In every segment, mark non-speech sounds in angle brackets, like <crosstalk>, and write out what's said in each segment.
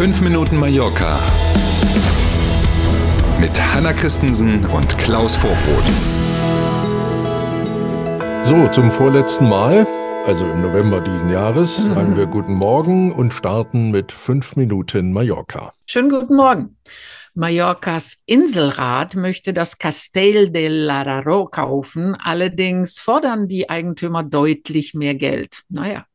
5 Minuten Mallorca mit Hanna Christensen und Klaus Vorbrot. So, zum vorletzten Mal, also im November diesen Jahres, Mhm. sagen wir guten Morgen und starten mit 5 Minuten Mallorca. Schönen guten Morgen. Mallorcas Inselrat möchte das Castell de Lararo kaufen, allerdings fordern die Eigentümer deutlich mehr Geld. Naja,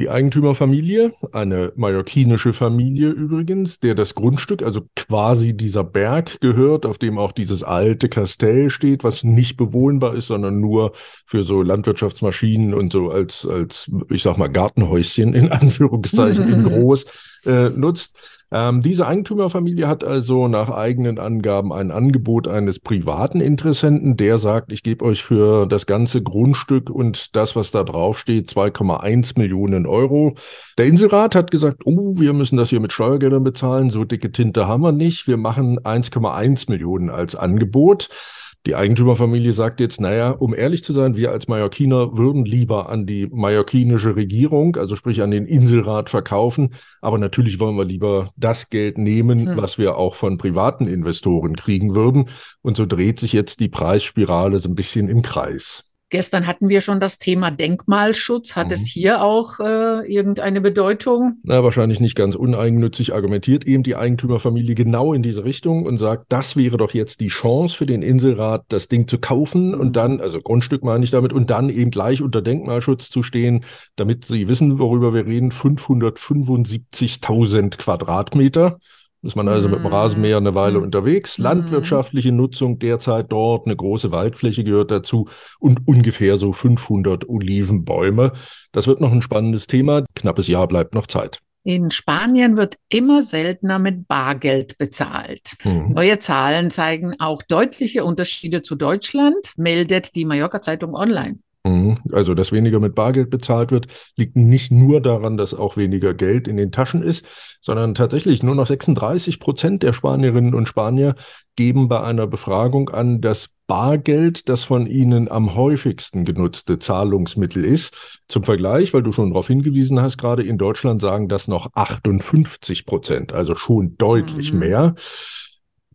Die Eigentümerfamilie, eine mallorquinische Familie übrigens, der das Grundstück, also quasi dieser Berg gehört, auf dem auch dieses alte Kastell steht, was nicht bewohnbar ist, sondern nur für so Landwirtschaftsmaschinen und so als, als ich sag mal, Gartenhäuschen in <laughs> Anführungszeichen in <laughs> groß äh, nutzt. Ähm, diese Eigentümerfamilie hat also nach eigenen Angaben ein Angebot eines privaten Interessenten, der sagt, ich gebe euch für das ganze Grundstück und das, was da drauf steht, 2,1 Millionen Euro. Der Inselrat hat gesagt, oh, wir müssen das hier mit Steuergeldern bezahlen, so dicke Tinte haben wir nicht, wir machen 1,1 Millionen als Angebot. Die Eigentümerfamilie sagt jetzt, naja, um ehrlich zu sein, wir als Mallorquiner würden lieber an die mallorquinische Regierung, also sprich an den Inselrat verkaufen, aber natürlich wollen wir lieber das Geld nehmen, Hm. was wir auch von privaten Investoren kriegen würden. Und so dreht sich jetzt die Preisspirale so ein bisschen im Kreis. Gestern hatten wir schon das Thema Denkmalschutz. Hat Mhm. es hier auch äh, irgendeine Bedeutung? Na, wahrscheinlich nicht ganz uneigennützig argumentiert eben die Eigentümerfamilie genau in diese Richtung und sagt, das wäre doch jetzt die Chance für den Inselrat, das Ding zu kaufen Mhm. und dann, also Grundstück meine ich damit, und dann eben gleich unter Denkmalschutz zu stehen, damit Sie wissen, worüber wir reden, 575.000 Quadratmeter. Ist man also mit dem. Rasenmäher eine Weile Mhm. unterwegs. Mhm. Landwirtschaftliche Nutzung derzeit dort, eine große Waldfläche gehört dazu und ungefähr so 500 Olivenbäume. Das wird noch ein spannendes Thema. Knappes Jahr bleibt noch Zeit. In Spanien wird immer seltener mit Bargeld bezahlt. Mhm. Neue Zahlen zeigen auch deutliche Unterschiede zu Deutschland, meldet die Mallorca Zeitung online. Mhm. Also, dass weniger mit Bargeld bezahlt wird, liegt nicht nur daran, dass auch weniger Geld in den Taschen ist, sondern tatsächlich nur noch 36 Prozent der Spanierinnen und Spanier geben bei einer Befragung an, dass Bargeld das von ihnen am häufigsten genutzte Zahlungsmittel ist. Zum Vergleich, weil du schon darauf hingewiesen hast, gerade in Deutschland sagen das noch 58 Prozent, also schon deutlich Mhm. mehr.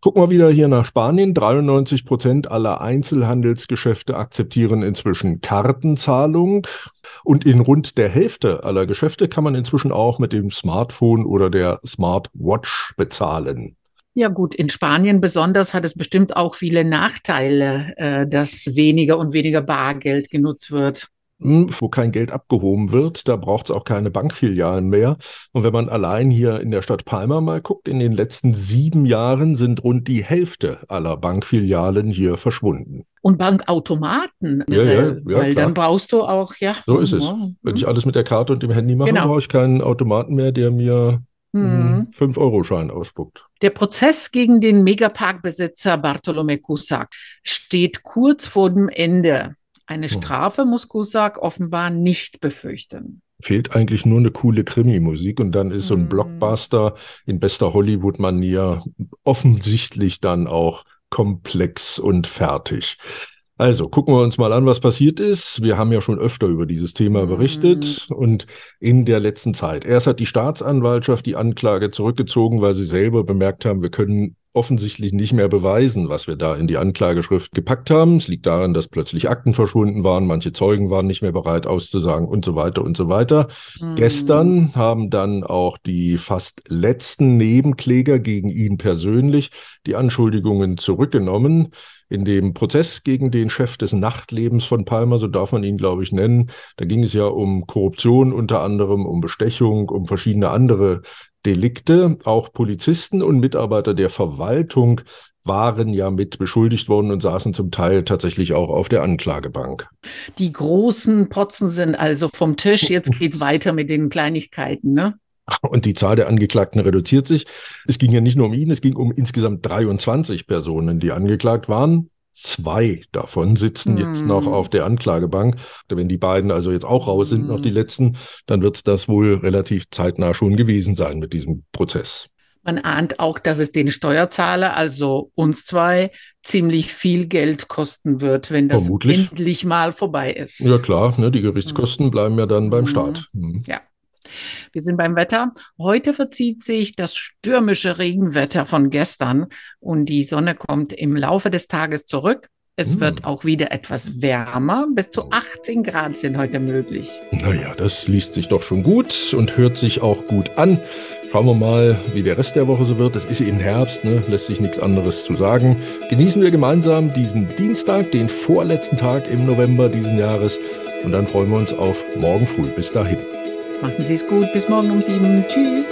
Gucken wir wieder hier nach Spanien. 93 Prozent aller Einzelhandelsgeschäfte akzeptieren inzwischen Kartenzahlung. Und in rund der Hälfte aller Geschäfte kann man inzwischen auch mit dem Smartphone oder der Smartwatch bezahlen. Ja gut, in Spanien besonders hat es bestimmt auch viele Nachteile, äh, dass weniger und weniger Bargeld genutzt wird. Hm, Wo kein Geld abgehoben wird, da braucht es auch keine Bankfilialen mehr. Und wenn man allein hier in der Stadt Palma mal guckt, in den letzten sieben Jahren sind rund die Hälfte aller Bankfilialen hier verschwunden. Und Bankautomaten, Ja, ja, weil, ja, weil klar. dann brauchst du auch, ja. So ist es. Wenn ich alles mit der Karte und dem Handy mache, Genau. brauche ich keinen Automaten mehr, der mir Mhm. einen 5-Euro-Schein ausspuckt. Der Prozess gegen den Megaparkbesitzer Bartolome Cusack steht kurz vor dem Ende. Eine. Strafe muss Cusack offenbar nicht befürchten. Fehlt eigentlich nur eine coole Krimi-Musik und dann ist so ein Mhm. Blockbuster in bester Hollywood-Manier offensichtlich dann auch komplex und fertig. Also gucken wir uns mal an, was passiert ist. Wir haben ja schon öfter über dieses Thema Mhm. berichtet und in der letzten Zeit. Erst hat die Staatsanwaltschaft die Anklage zurückgezogen, weil sie selber bemerkt haben, wir können offensichtlich nicht mehr beweisen, was wir da in die Anklageschrift gepackt haben. Es liegt daran, dass plötzlich Akten verschwunden waren, manche Zeugen waren nicht mehr bereit auszusagen und so weiter und so weiter. Mhm. Gestern haben dann auch die fast letzten Nebenkläger gegen ihn persönlich die Anschuldigungen zurückgenommen. In dem Prozess gegen den Chef des Nachtlebens von Palma, so darf man ihn, glaube ich, nennen, da ging es ja um Korruption unter anderem, um Bestechung, um verschiedene andere Delikte. Auch Polizisten und Mitarbeiter der Verwaltung waren ja mit beschuldigt worden und saßen zum Teil tatsächlich auch auf der Anklagebank. Die großen Potzen sind also vom Tisch. Jetzt <laughs> geht's weiter mit den Kleinigkeiten, ne? Und die Zahl der Angeklagten reduziert sich. Es ging ja nicht nur um ihn, es ging um insgesamt 23 Personen, die angeklagt waren. Zwei davon sitzen jetzt Hm. noch auf der Anklagebank. Wenn die beiden also jetzt auch raus sind, noch die Hm. letzten, dann wird es das wohl relativ zeitnah schon gewesen sein mit diesem Prozess. Man ahnt auch, dass es den Steuerzahler, also uns zwei, ziemlich viel Geld kosten wird, wenn das Vermutlich. endlich mal vorbei ist. Ja klar, ne, die Gerichtskosten bleiben ja dann beim. Staat. Mhm. Ja. Wir sind beim Wetter. Heute verzieht sich das stürmische Regenwetter von gestern und die Sonne kommt im Laufe des Tages zurück. Es mm. wird auch wieder etwas wärmer. Bis zu 18 Grad sind heute möglich. Naja, das liest sich doch schon gut und hört sich auch gut an. Schauen wir mal, wie der Rest der Woche so wird. Es ist eben Herbst, ne? lässt sich nichts anderes zu sagen. Genießen wir gemeinsam diesen Dienstag, den vorletzten Tag im November diesen Jahres. Und dann freuen wir uns auf morgen früh. Bis dahin. Machen Sie es gut. Bis morgen um sieben. Tschüss.